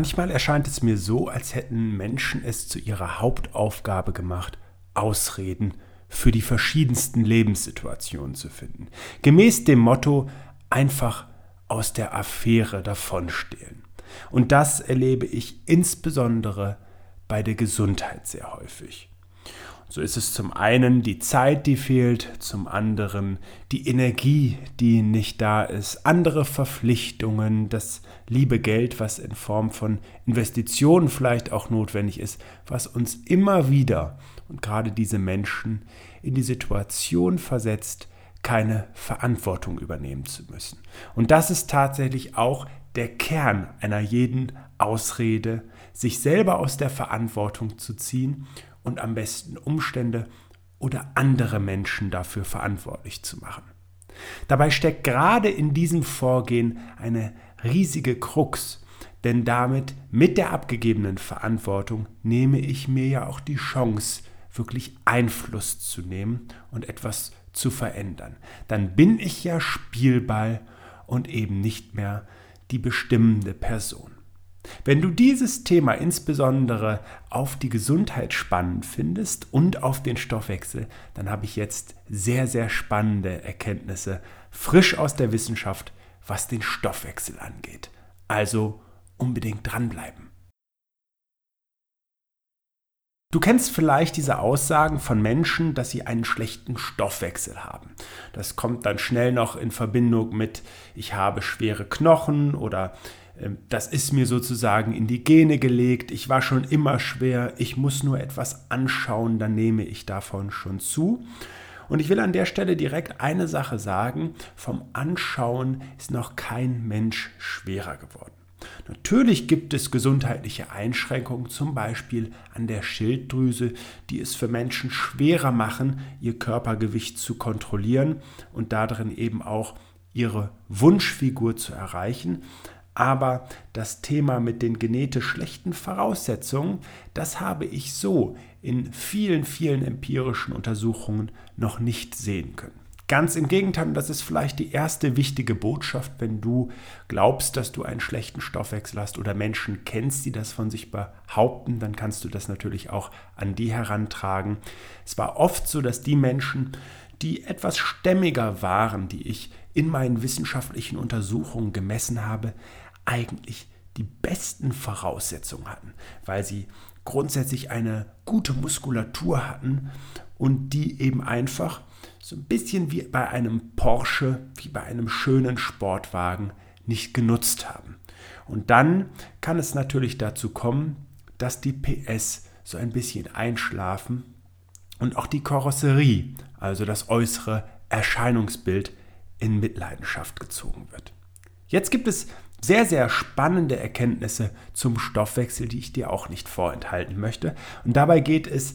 Manchmal erscheint es mir so, als hätten Menschen es zu ihrer Hauptaufgabe gemacht, Ausreden für die verschiedensten Lebenssituationen zu finden. Gemäß dem Motto einfach aus der Affäre davonstehlen. Und das erlebe ich insbesondere bei der Gesundheit sehr häufig. So ist es zum einen die Zeit, die fehlt, zum anderen die Energie, die nicht da ist, andere Verpflichtungen, das liebe Geld, was in Form von Investitionen vielleicht auch notwendig ist, was uns immer wieder und gerade diese Menschen in die Situation versetzt, keine Verantwortung übernehmen zu müssen. Und das ist tatsächlich auch der Kern einer jeden Ausrede, sich selber aus der Verantwortung zu ziehen und am besten Umstände oder andere Menschen dafür verantwortlich zu machen. Dabei steckt gerade in diesem Vorgehen eine riesige Krux, denn damit mit der abgegebenen Verantwortung nehme ich mir ja auch die Chance, wirklich Einfluss zu nehmen und etwas zu verändern. Dann bin ich ja Spielball und eben nicht mehr die bestimmende Person. Wenn du dieses Thema insbesondere auf die Gesundheit spannend findest und auf den Stoffwechsel, dann habe ich jetzt sehr, sehr spannende Erkenntnisse frisch aus der Wissenschaft, was den Stoffwechsel angeht. Also unbedingt dranbleiben. Du kennst vielleicht diese Aussagen von Menschen, dass sie einen schlechten Stoffwechsel haben. Das kommt dann schnell noch in Verbindung mit, ich habe schwere Knochen oder das ist mir sozusagen in die Gene gelegt, ich war schon immer schwer, ich muss nur etwas anschauen, dann nehme ich davon schon zu. Und ich will an der Stelle direkt eine Sache sagen, vom Anschauen ist noch kein Mensch schwerer geworden. Natürlich gibt es gesundheitliche Einschränkungen, zum Beispiel an der Schilddrüse, die es für Menschen schwerer machen, ihr Körpergewicht zu kontrollieren und darin eben auch ihre Wunschfigur zu erreichen. Aber das Thema mit den genetisch schlechten Voraussetzungen, das habe ich so in vielen, vielen empirischen Untersuchungen noch nicht sehen können. Ganz im Gegenteil, das ist vielleicht die erste wichtige Botschaft, wenn du glaubst, dass du einen schlechten Stoffwechsel hast oder Menschen kennst, die das von sich behaupten, dann kannst du das natürlich auch an die herantragen. Es war oft so, dass die Menschen, die etwas stämmiger waren, die ich in meinen wissenschaftlichen Untersuchungen gemessen habe, eigentlich die besten Voraussetzungen hatten, weil sie grundsätzlich eine gute Muskulatur hatten und die eben einfach so ein bisschen wie bei einem Porsche, wie bei einem schönen Sportwagen nicht genutzt haben. Und dann kann es natürlich dazu kommen, dass die PS so ein bisschen einschlafen und auch die Karosserie, also das äußere Erscheinungsbild, in Mitleidenschaft gezogen wird. Jetzt gibt es sehr, sehr spannende Erkenntnisse zum Stoffwechsel, die ich dir auch nicht vorenthalten möchte. Und dabei geht es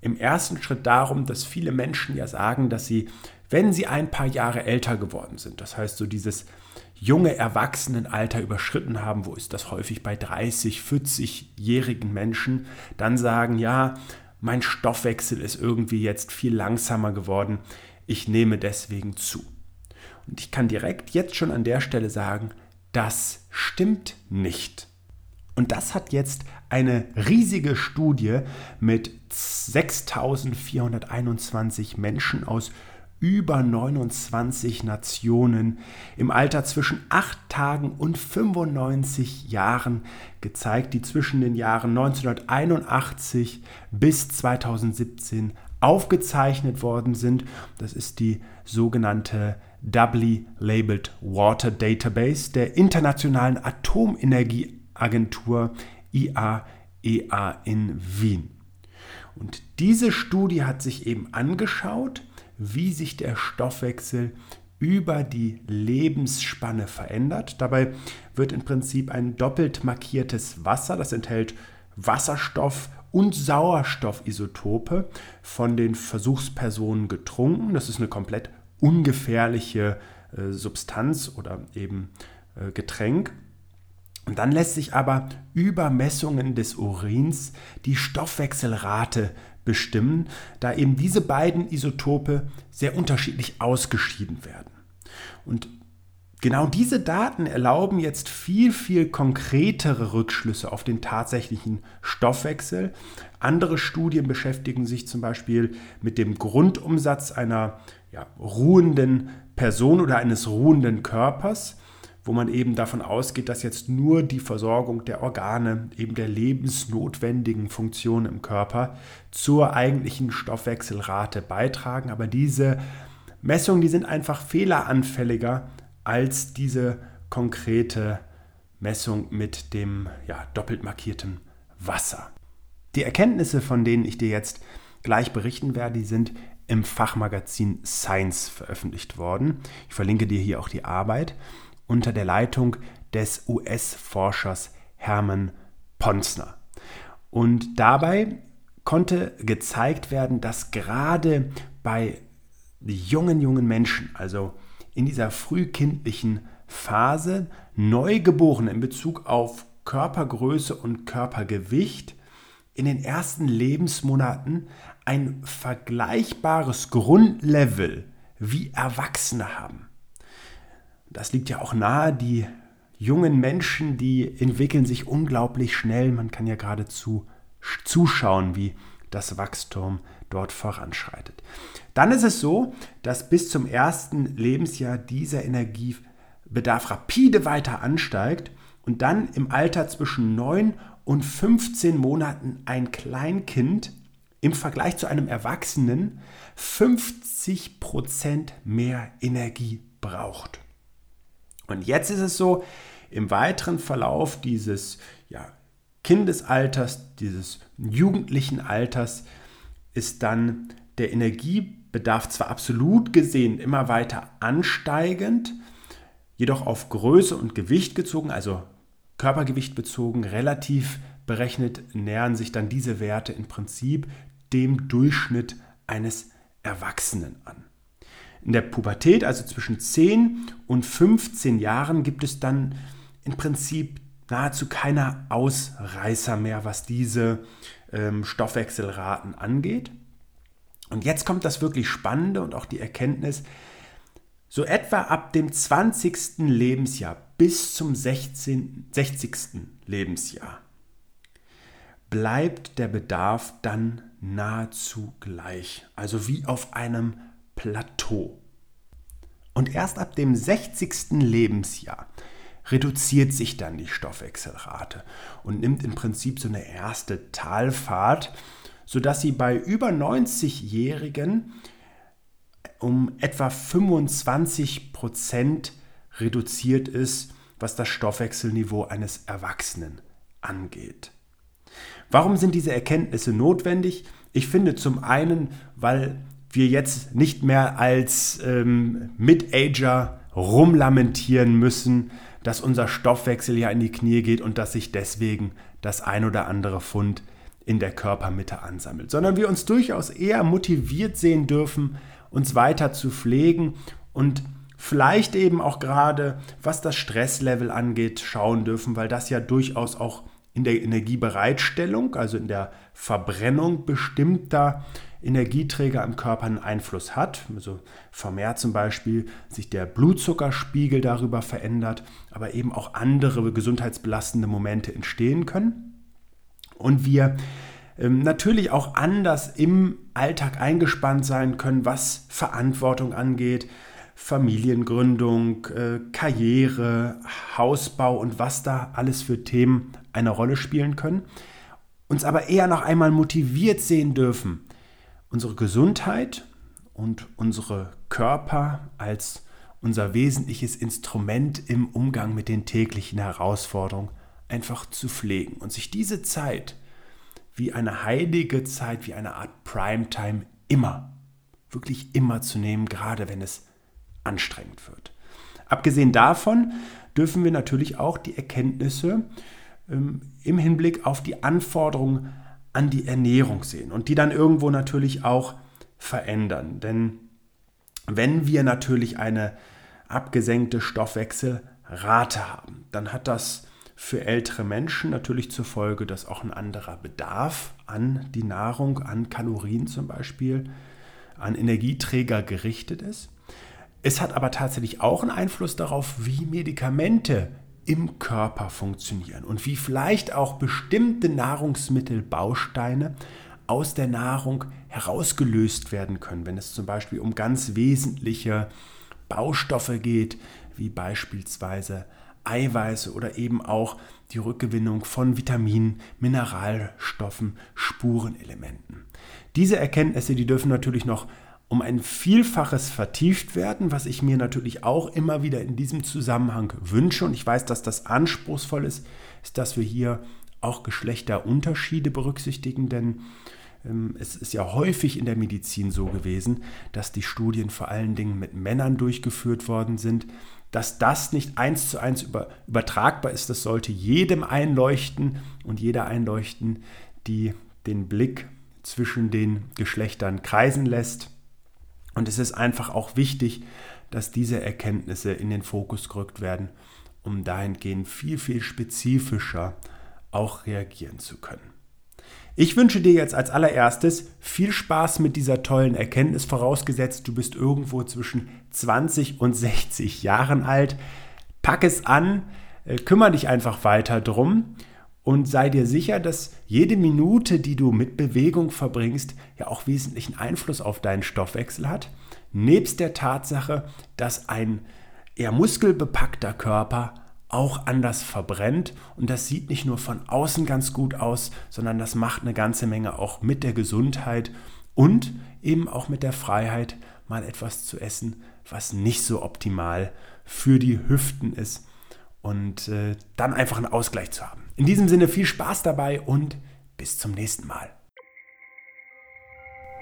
im ersten Schritt darum, dass viele Menschen ja sagen, dass sie, wenn sie ein paar Jahre älter geworden sind, das heißt so dieses junge Erwachsenenalter überschritten haben, wo ist das häufig bei 30, 40-jährigen Menschen, dann sagen, ja, mein Stoffwechsel ist irgendwie jetzt viel langsamer geworden, ich nehme deswegen zu. Und ich kann direkt jetzt schon an der Stelle sagen, das stimmt nicht. Und das hat jetzt eine riesige Studie mit 6421 Menschen aus über 29 Nationen im Alter zwischen 8 Tagen und 95 Jahren gezeigt, die zwischen den Jahren 1981 bis 2017 aufgezeichnet worden sind. Das ist die sogenannte Doubly Labeled Water Database der Internationalen Atomenergieagentur IAEA e in Wien. Und diese Studie hat sich eben angeschaut, wie sich der Stoffwechsel über die Lebensspanne verändert. Dabei wird im Prinzip ein doppelt markiertes Wasser, das enthält Wasserstoff und Sauerstoffisotope von den Versuchspersonen getrunken. Das ist eine komplett ungefährliche äh, Substanz oder eben äh, Getränk. Und dann lässt sich aber über Messungen des Urins die Stoffwechselrate bestimmen, da eben diese beiden Isotope sehr unterschiedlich ausgeschieden werden. Und genau diese Daten erlauben jetzt viel, viel konkretere Rückschlüsse auf den tatsächlichen Stoffwechsel. Andere Studien beschäftigen sich zum Beispiel mit dem Grundumsatz einer ja, ruhenden Person oder eines ruhenden Körpers, wo man eben davon ausgeht, dass jetzt nur die Versorgung der Organe, eben der lebensnotwendigen Funktionen im Körper zur eigentlichen Stoffwechselrate beitragen. Aber diese Messungen, die sind einfach fehleranfälliger als diese konkrete Messung mit dem ja, doppelt markierten Wasser. Die Erkenntnisse, von denen ich dir jetzt gleich berichten werde, die sind im Fachmagazin Science veröffentlicht worden. Ich verlinke dir hier auch die Arbeit unter der Leitung des US-Forschers Hermann Ponsner. Und dabei konnte gezeigt werden, dass gerade bei jungen, jungen Menschen, also in dieser frühkindlichen Phase, Neugeborene in Bezug auf Körpergröße und Körpergewicht in den ersten Lebensmonaten ein vergleichbares Grundlevel wie Erwachsene haben. Das liegt ja auch nahe, die jungen Menschen, die entwickeln sich unglaublich schnell. Man kann ja geradezu zuschauen, wie das Wachstum dort voranschreitet. Dann ist es so, dass bis zum ersten Lebensjahr dieser Energiebedarf rapide weiter ansteigt und dann im Alter zwischen 9 und 15 Monaten ein Kleinkind im Vergleich zu einem Erwachsenen 50% mehr Energie braucht. Und jetzt ist es so, im weiteren Verlauf dieses ja, Kindesalters, dieses jugendlichen Alters, ist dann der Energiebedarf zwar absolut gesehen immer weiter ansteigend, jedoch auf Größe und Gewicht gezogen, also Körpergewicht bezogen, relativ berechnet, nähern sich dann diese Werte im Prinzip dem Durchschnitt eines Erwachsenen an. In der Pubertät, also zwischen 10 und 15 Jahren, gibt es dann im Prinzip nahezu keine Ausreißer mehr, was diese ähm, Stoffwechselraten angeht. Und jetzt kommt das wirklich Spannende und auch die Erkenntnis, so etwa ab dem 20. Lebensjahr bis zum 16, 60. Lebensjahr bleibt der Bedarf dann nahezu gleich, also wie auf einem Plateau. Und erst ab dem 60. Lebensjahr reduziert sich dann die Stoffwechselrate und nimmt im Prinzip so eine erste Talfahrt, sodass sie bei über 90-Jährigen um etwa 25 Prozent reduziert ist, was das Stoffwechselniveau eines Erwachsenen angeht. Warum sind diese Erkenntnisse notwendig? Ich finde zum einen, weil wir jetzt nicht mehr als ähm, Mid-Ager rumlamentieren müssen, dass unser Stoffwechsel ja in die Knie geht und dass sich deswegen das ein oder andere Pfund in der Körpermitte ansammelt, sondern wir uns durchaus eher motiviert sehen dürfen, uns weiter zu pflegen und vielleicht eben auch gerade, was das Stresslevel angeht, schauen dürfen, weil das ja durchaus auch in der Energiebereitstellung, also in der Verbrennung bestimmter Energieträger im Körper einen Einfluss hat. Also vermehrt zum Beispiel sich der Blutzuckerspiegel darüber verändert, aber eben auch andere gesundheitsbelastende Momente entstehen können. Und wir ähm, natürlich auch anders im Alltag eingespannt sein können, was Verantwortung angeht, Familiengründung, äh, Karriere, Hausbau und was da alles für Themen eine Rolle spielen können. Uns aber eher noch einmal motiviert sehen dürfen, unsere Gesundheit und unsere Körper als unser wesentliches Instrument im Umgang mit den täglichen Herausforderungen einfach zu pflegen und sich diese Zeit wie eine heilige Zeit, wie eine Art Primetime immer, wirklich immer zu nehmen, gerade wenn es anstrengend wird. Abgesehen davon dürfen wir natürlich auch die Erkenntnisse ähm, im Hinblick auf die Anforderungen an die Ernährung sehen und die dann irgendwo natürlich auch verändern. Denn wenn wir natürlich eine abgesenkte Stoffwechselrate haben, dann hat das für ältere Menschen natürlich zur Folge, dass auch ein anderer Bedarf an die Nahrung, an Kalorien zum Beispiel, an Energieträger gerichtet ist. Es hat aber tatsächlich auch einen Einfluss darauf, wie Medikamente im Körper funktionieren und wie vielleicht auch bestimmte Nahrungsmittelbausteine aus der Nahrung herausgelöst werden können, wenn es zum Beispiel um ganz wesentliche Baustoffe geht, wie beispielsweise Eiweiße oder eben auch die Rückgewinnung von Vitaminen, Mineralstoffen, Spurenelementen. Diese Erkenntnisse, die dürfen natürlich noch um ein Vielfaches vertieft werden, was ich mir natürlich auch immer wieder in diesem Zusammenhang wünsche. Und ich weiß, dass das anspruchsvoll ist, ist, dass wir hier auch Geschlechterunterschiede berücksichtigen, denn ähm, es ist ja häufig in der Medizin so gewesen, dass die Studien vor allen Dingen mit Männern durchgeführt worden sind. Dass das nicht eins zu eins über, übertragbar ist, das sollte jedem einleuchten und jeder einleuchten, die den Blick zwischen den Geschlechtern kreisen lässt. Und es ist einfach auch wichtig, dass diese Erkenntnisse in den Fokus gerückt werden, um dahingehend viel, viel spezifischer auch reagieren zu können. Ich wünsche dir jetzt als allererstes viel Spaß mit dieser tollen Erkenntnis, vorausgesetzt du bist irgendwo zwischen 20 und 60 Jahren alt. Pack es an, äh, kümmere dich einfach weiter drum und sei dir sicher, dass jede Minute, die du mit Bewegung verbringst, ja auch wesentlichen Einfluss auf deinen Stoffwechsel hat. Nebst der Tatsache, dass ein eher muskelbepackter Körper auch anders verbrennt. Und das sieht nicht nur von außen ganz gut aus, sondern das macht eine ganze Menge auch mit der Gesundheit und eben auch mit der Freiheit, mal etwas zu essen, was nicht so optimal für die Hüften ist. Und äh, dann einfach einen Ausgleich zu haben. In diesem Sinne viel Spaß dabei und bis zum nächsten Mal.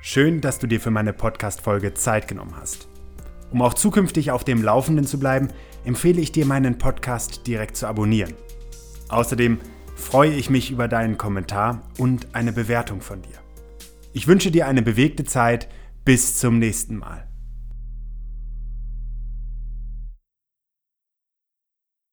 Schön, dass du dir für meine Podcast-Folge Zeit genommen hast. Um auch zukünftig auf dem Laufenden zu bleiben, empfehle ich dir meinen Podcast direkt zu abonnieren. Außerdem freue ich mich über deinen Kommentar und eine Bewertung von dir. Ich wünsche dir eine bewegte Zeit. Bis zum nächsten Mal.